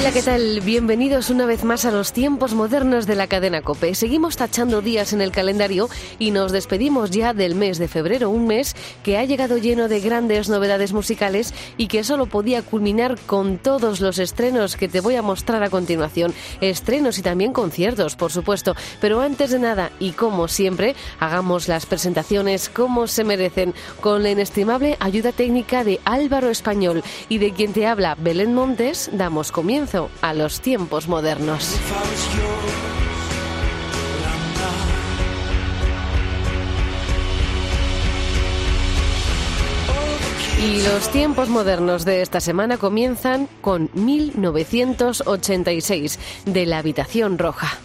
Hola, ¿qué tal? Bienvenidos una vez más a los tiempos modernos de la cadena Cope. Seguimos tachando días en el calendario y nos despedimos ya del mes de febrero, un mes que ha llegado lleno de grandes novedades musicales y que solo podía culminar con todos los estrenos que te voy a mostrar a continuación. Estrenos y también conciertos, por supuesto. Pero antes de nada, y como siempre, hagamos las presentaciones como se merecen, con la inestimable ayuda técnica de Álvaro Español y de quien te habla Belén Montes, damos comienzo a los tiempos modernos. Y los tiempos modernos de esta semana comienzan con 1986 de la Habitación Roja.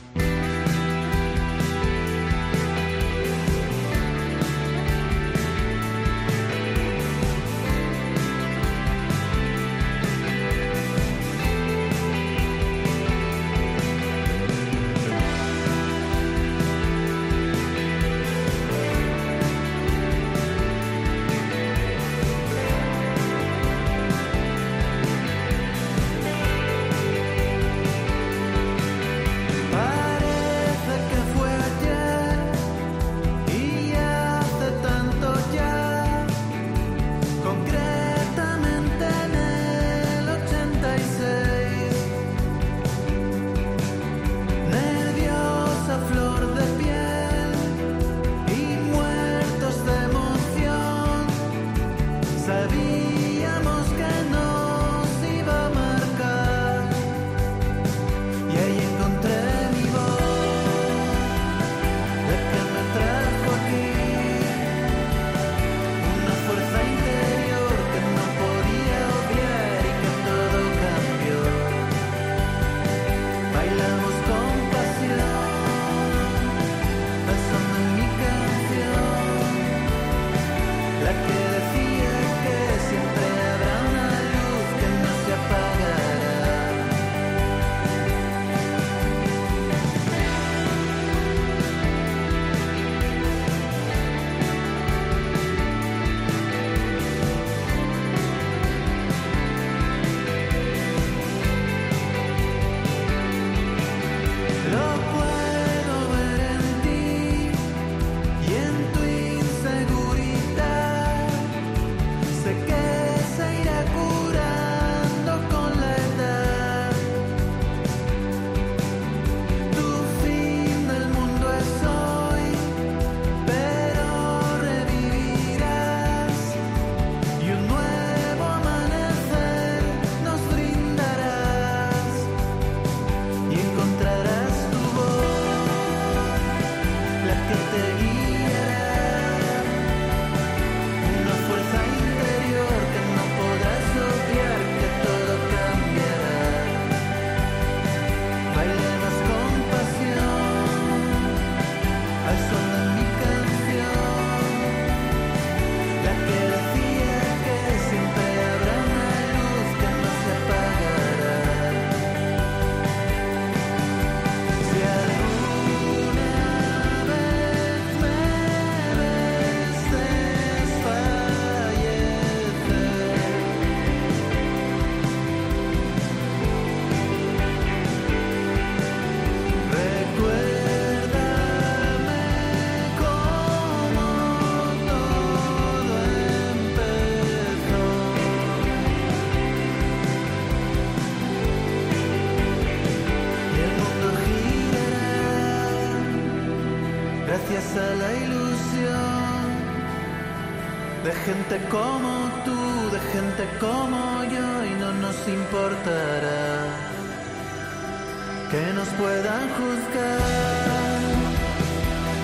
Nos puedan juzgar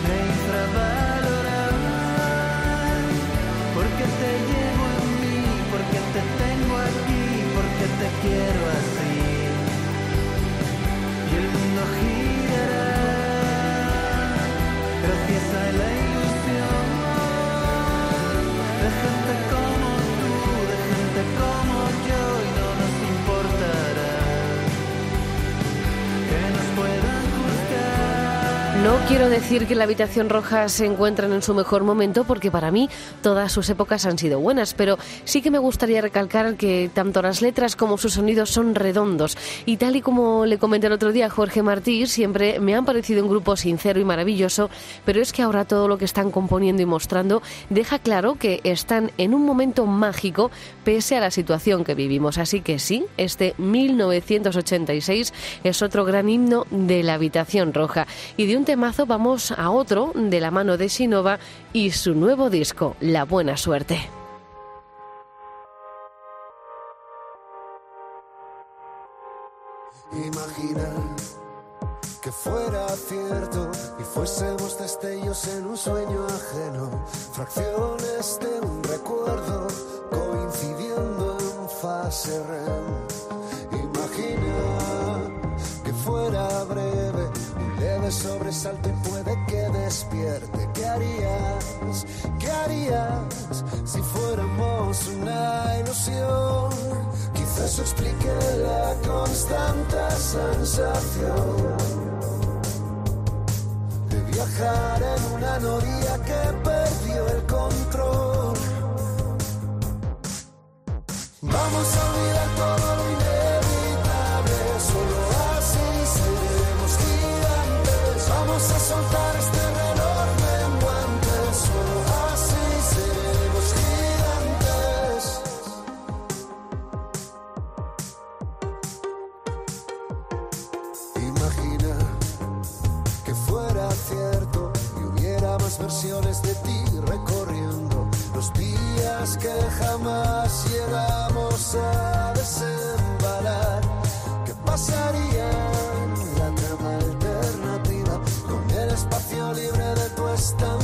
e infravalorar, porque te llevo en mí, porque te tengo aquí, porque te quiero así, y el mundo girará. Quiero decir que la habitación roja se encuentran en su mejor momento porque para mí todas sus épocas han sido buenas, pero sí que me gustaría recalcar que tanto las letras como sus sonidos son redondos y tal y como le comenté el otro día a Jorge Martí, siempre me han parecido un grupo sincero y maravilloso, pero es que ahora todo lo que están componiendo y mostrando deja claro que están en un momento mágico pese a la situación que vivimos. Así que sí, este 1986 es otro gran himno de la habitación roja y de un temazo vamos a otro de la mano de Sinova y su nuevo disco, La Buena Suerte. Imagina que fuera cierto y fuésemos destellos en un sueño ajeno, fracciones de un recuerdo coincidiendo en fase REM. Imagina que fuera breve leve sobresalto y puede que despierte. ¿Qué harías? ¿Qué harías si fuéramos una ilusión? Quizás explique la constante sensación de viajar en una noria que perdió el control. Vamos a olvidar todo lo inevitable, versiones de ti recorriendo los días que jamás llegamos a desembalar. ¿Qué pasaría en la trama alternativa con el espacio libre de tu estantería?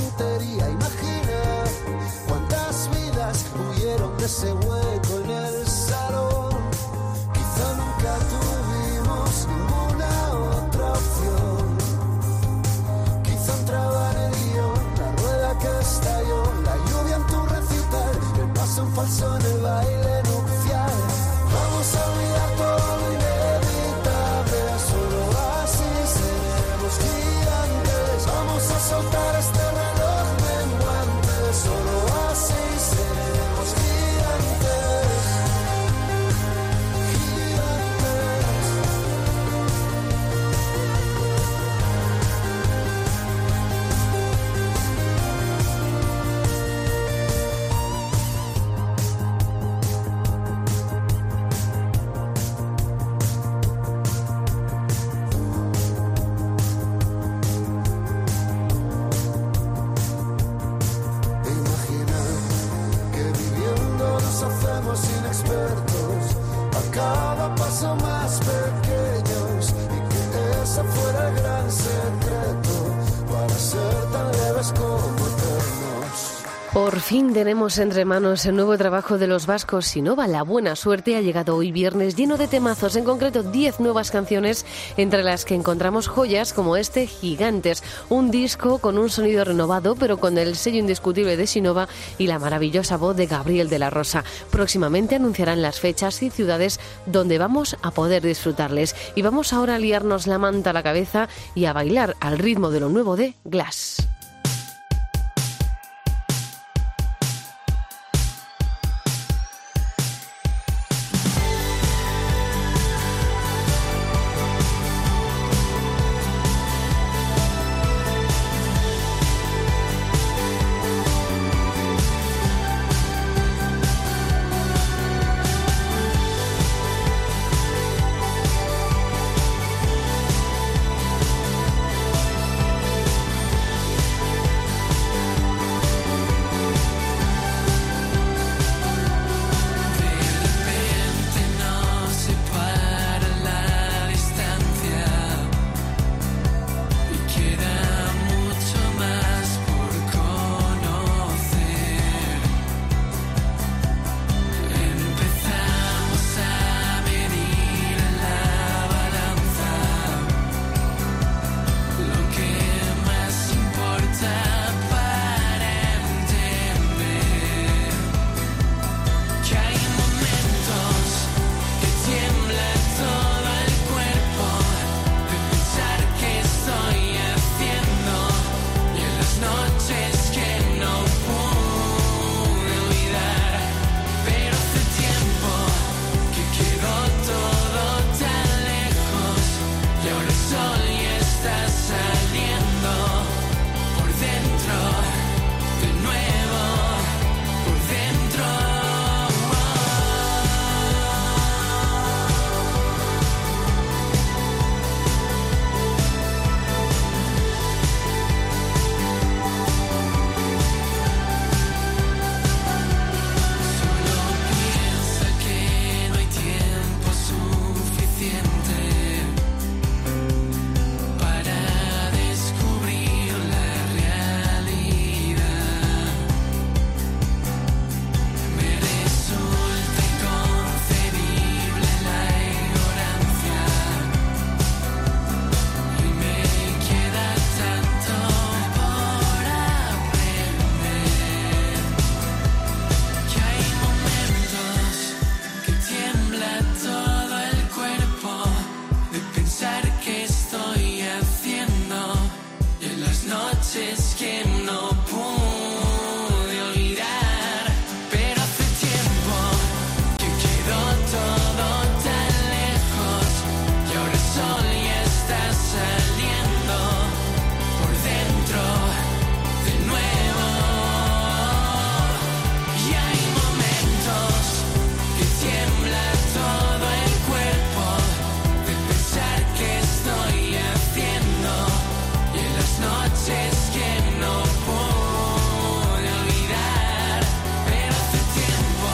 Fin tenemos entre manos el nuevo trabajo de los vascos Sinova. La buena suerte ha llegado hoy viernes lleno de temazos, en concreto 10 nuevas canciones, entre las que encontramos joyas como este Gigantes, un disco con un sonido renovado, pero con el sello indiscutible de Sinova y la maravillosa voz de Gabriel de la Rosa. Próximamente anunciarán las fechas y ciudades donde vamos a poder disfrutarles. Y vamos ahora a liarnos la manta a la cabeza y a bailar al ritmo de lo nuevo de Glass.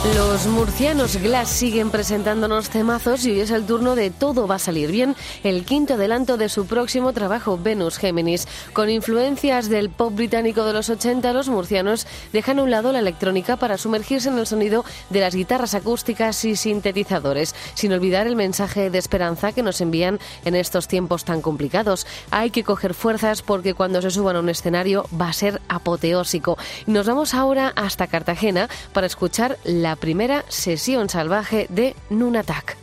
Los murcianos Glass siguen presentándonos temazos y hoy es el turno de Todo va a salir bien, el quinto adelanto de su próximo trabajo Venus Géminis. Con influencias del pop británico de los 80, los murcianos dejan a un lado la electrónica para sumergirse en el sonido de las guitarras acústicas y sintetizadores, sin olvidar el mensaje de esperanza que nos envían en estos tiempos tan complicados. Hay que coger fuerzas porque cuando se suban a un escenario va a ser apoteósico. Nos vamos ahora hasta Cartagena para escuchar la primera sesión salvaje de Nunatak.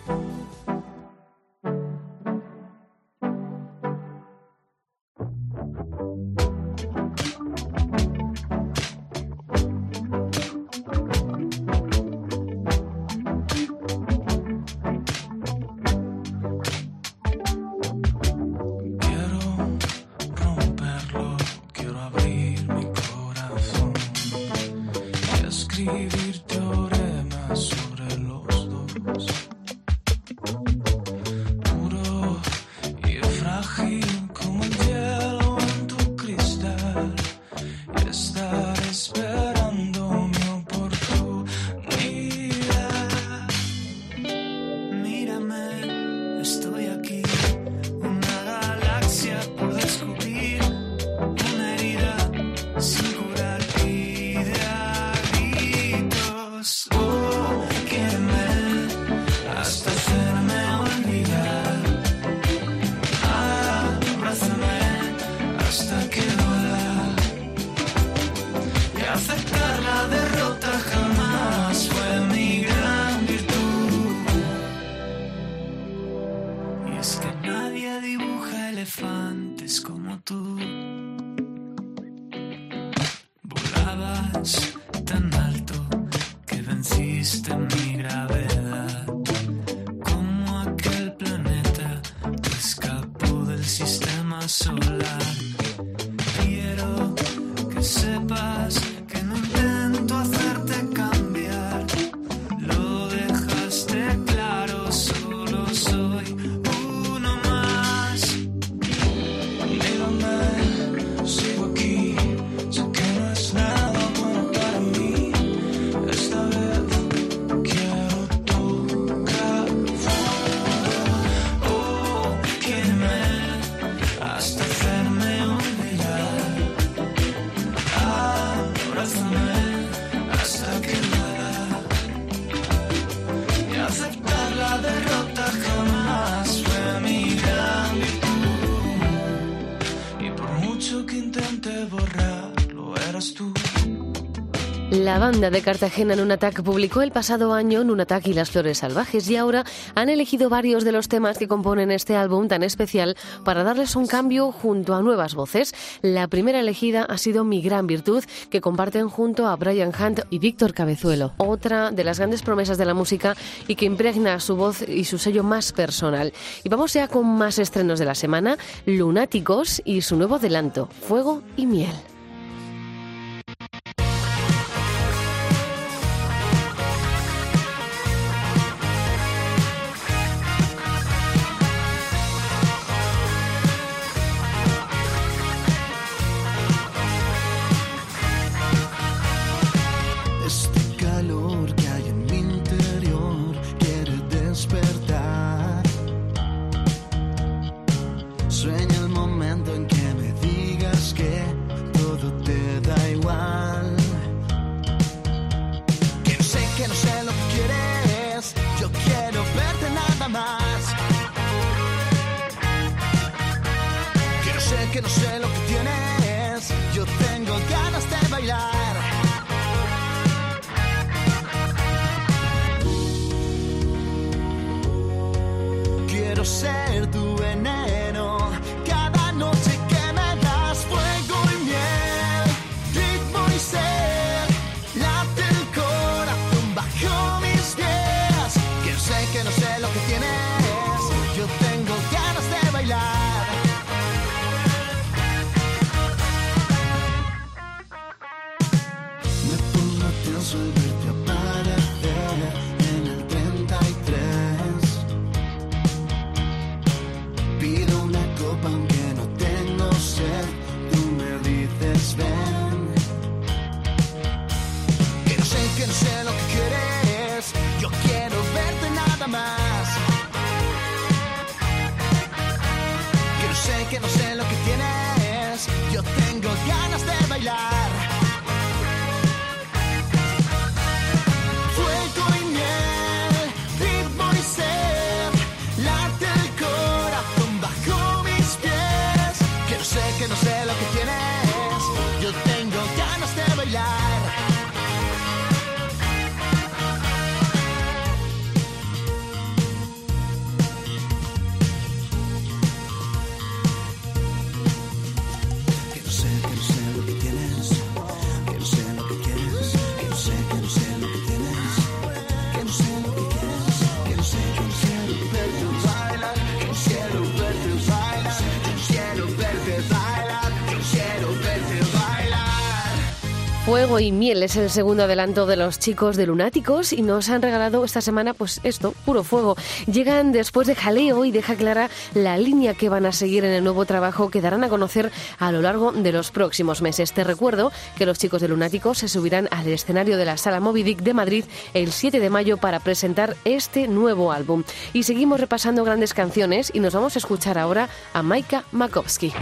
Sessions. Borrarlo eras tú. La banda de Cartagena Nunatak publicó el pasado año Nunatak y las flores salvajes y ahora han elegido varios de los temas que componen este álbum tan especial para darles un cambio junto a nuevas voces. La primera elegida ha sido Mi Gran Virtud, que comparten junto a Brian Hunt y Víctor Cabezuelo, otra de las grandes promesas de la música y que impregna su voz y su sello más personal. Y vamos ya con más estrenos de la semana, Lunáticos y su nuevo adelanto, Fuego y Miel. Fuego y miel es el segundo adelanto de los chicos de Lunáticos y nos han regalado esta semana pues esto, puro fuego. Llegan después de Jaleo y deja clara la línea que van a seguir en el nuevo trabajo que darán a conocer a lo largo de los próximos meses. Te recuerdo que los chicos de Lunáticos se subirán al escenario de la Sala Moby Dick de Madrid el 7 de mayo para presentar este nuevo álbum. Y seguimos repasando grandes canciones y nos vamos a escuchar ahora a Maika Makowski.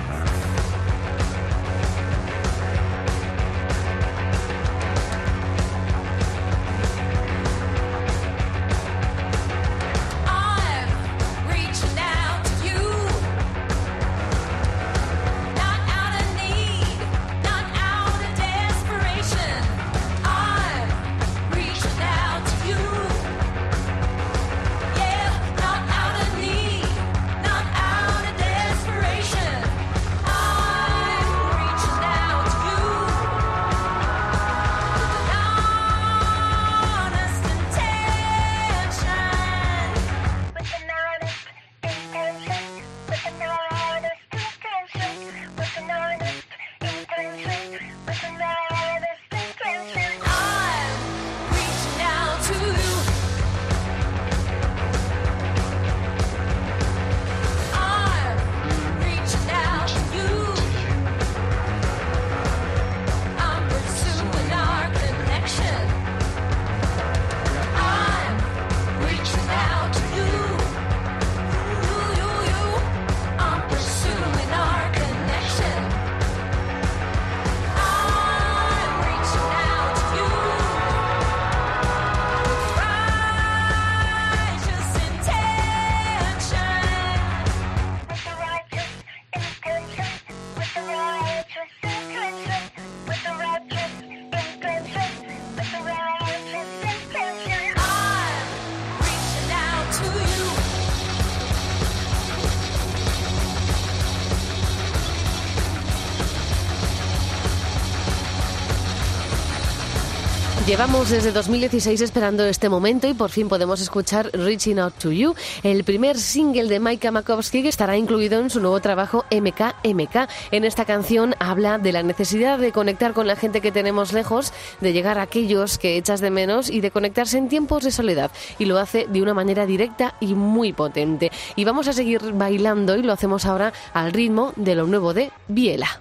Llevamos desde 2016 esperando este momento y por fin podemos escuchar Reaching Out to You, el primer single de Maika Makowski que estará incluido en su nuevo trabajo MKMK. En esta canción habla de la necesidad de conectar con la gente que tenemos lejos, de llegar a aquellos que echas de menos y de conectarse en tiempos de soledad. Y lo hace de una manera directa y muy potente. Y vamos a seguir bailando y lo hacemos ahora al ritmo de lo nuevo de Biela.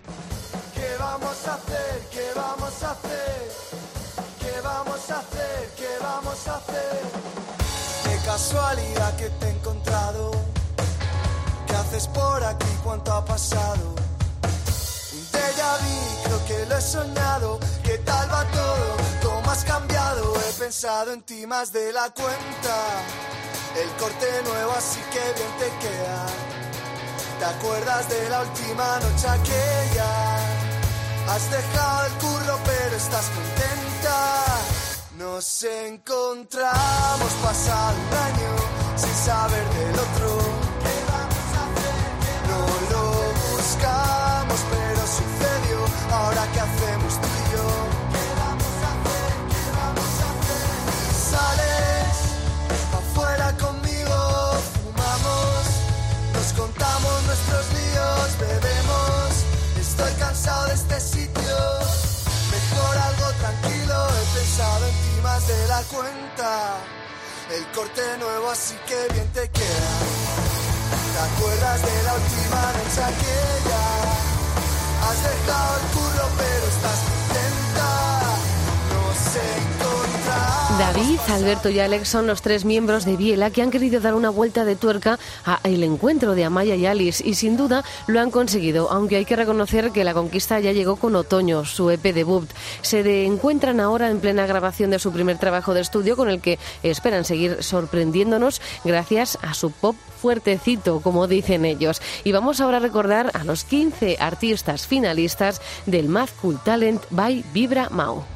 ¿Qué vamos a hacer? ¿Qué vamos a hacer? Casualidad que te he encontrado. ¿Qué haces por aquí? ¿Cuánto ha pasado? Un déjà vu, creo que lo he soñado. ¿Qué tal va todo? ¿Cómo has cambiado? He pensado en ti más de la cuenta. El corte nuevo, así que bien te queda. ¿Te acuerdas de la última noche aquella? Has dejado el curro pero estás contenta. Nos encontramos pasado un año sin saber del otro. ¿Qué vamos a hacer? No lo buscamos pero sucedió. Ahora qué hacemos tú y yo. ¿Qué vamos a hacer? ¿Qué vamos a hacer? Sales afuera conmigo, fumamos, nos contamos nuestros líos, bebemos. Estoy cansado de este sitio, algo tranquilo. He pensado en ti más de la cuenta. El corte nuevo, así que bien te queda. ¿Te acuerdas de la última noche aquella? Has dejado el curro, pero estás David, Alberto y Alex son los tres miembros de Biela que han querido dar una vuelta de tuerca a el encuentro de Amaya y Alice y sin duda lo han conseguido, aunque hay que reconocer que la conquista ya llegó con Otoño, su EP debut. Se encuentran ahora en plena grabación de su primer trabajo de estudio con el que esperan seguir sorprendiéndonos gracias a su pop fuertecito, como dicen ellos. Y vamos ahora a recordar a los 15 artistas finalistas del Mad Cool Talent by Vibra Mau.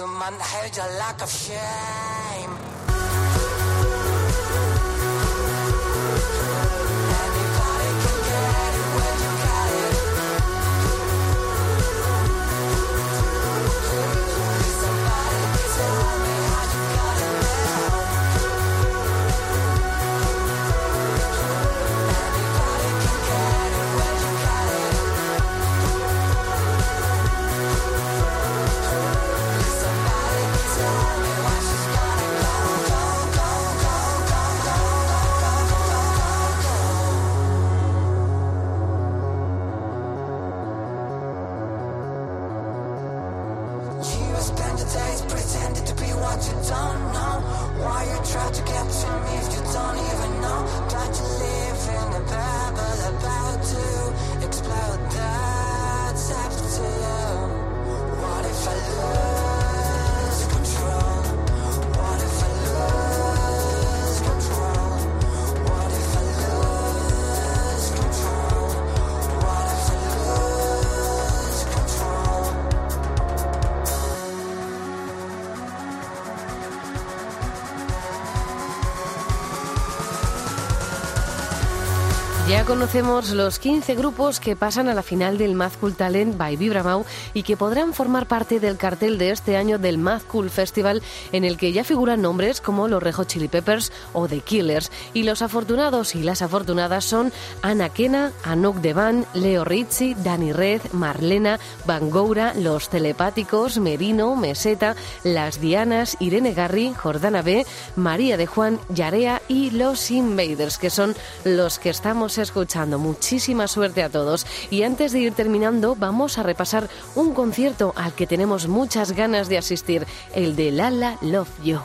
to my head, you're like shame. Days to be what you don't know. Why you try to get to me if you don't even know? Try to conocemos los 15 grupos que pasan a la final del Mad Cool Talent by Vibramau y que podrán formar parte del cartel de este año del Mad Cool Festival en el que ya figuran nombres como los Rejo Chili Peppers o The Killers. Y los afortunados y las afortunadas son Ana Kena, Anok Devan, Leo Rizzi, Dani Red, Marlena, Bangoura, Los Telepáticos, Merino, Meseta, Las Dianas, Irene Garri, Jordana B, María de Juan, Yarea y Los Invaders, que son los que estamos escuchando. Muchísima suerte a todos. Y antes de ir terminando, vamos a repasar un concierto al que tenemos muchas ganas de asistir, el de Lala Love You.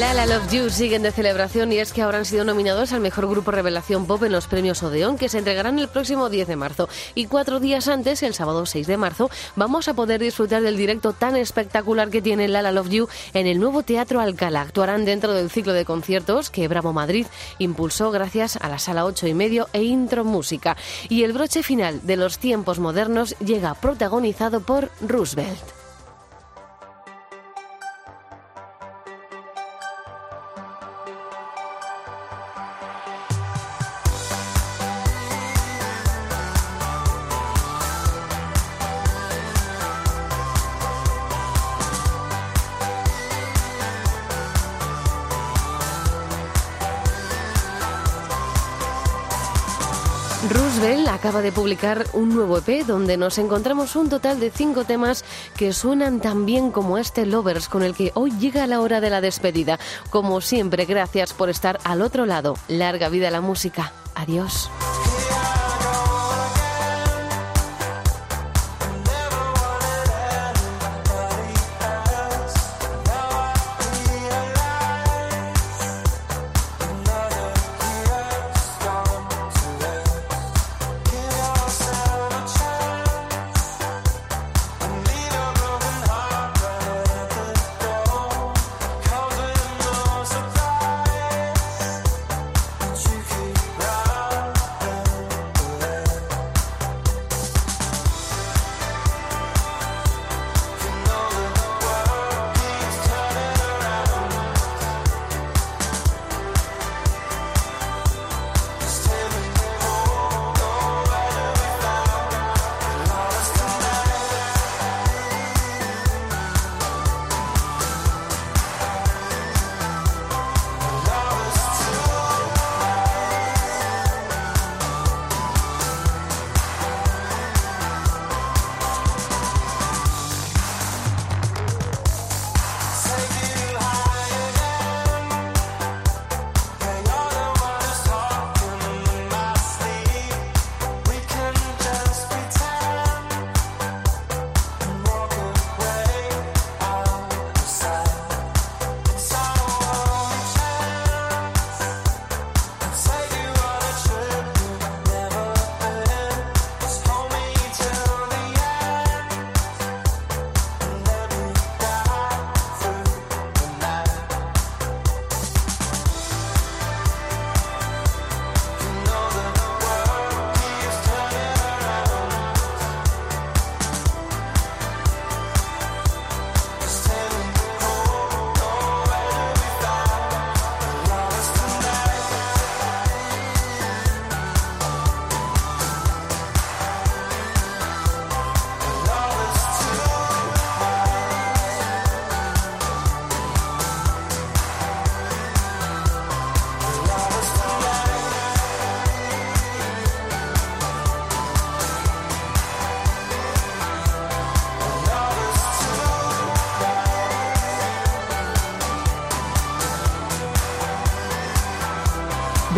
La La Love You siguen de celebración y es que ahora han sido nominados al mejor grupo revelación pop en los premios Odeón que se entregarán el próximo 10 de marzo. Y cuatro días antes, el sábado 6 de marzo, vamos a poder disfrutar del directo tan espectacular que tiene La La Love You en el nuevo Teatro Alcalá. Actuarán dentro del ciclo de conciertos que Bravo Madrid impulsó gracias a la Sala 8 y medio e Intro Música. Y el broche final de los tiempos modernos llega protagonizado por Roosevelt. Roosevelt acaba de publicar un nuevo EP donde nos encontramos un total de cinco temas que suenan tan bien como este Lovers con el que hoy llega la hora de la despedida. Como siempre, gracias por estar al otro lado. Larga vida la música. Adiós.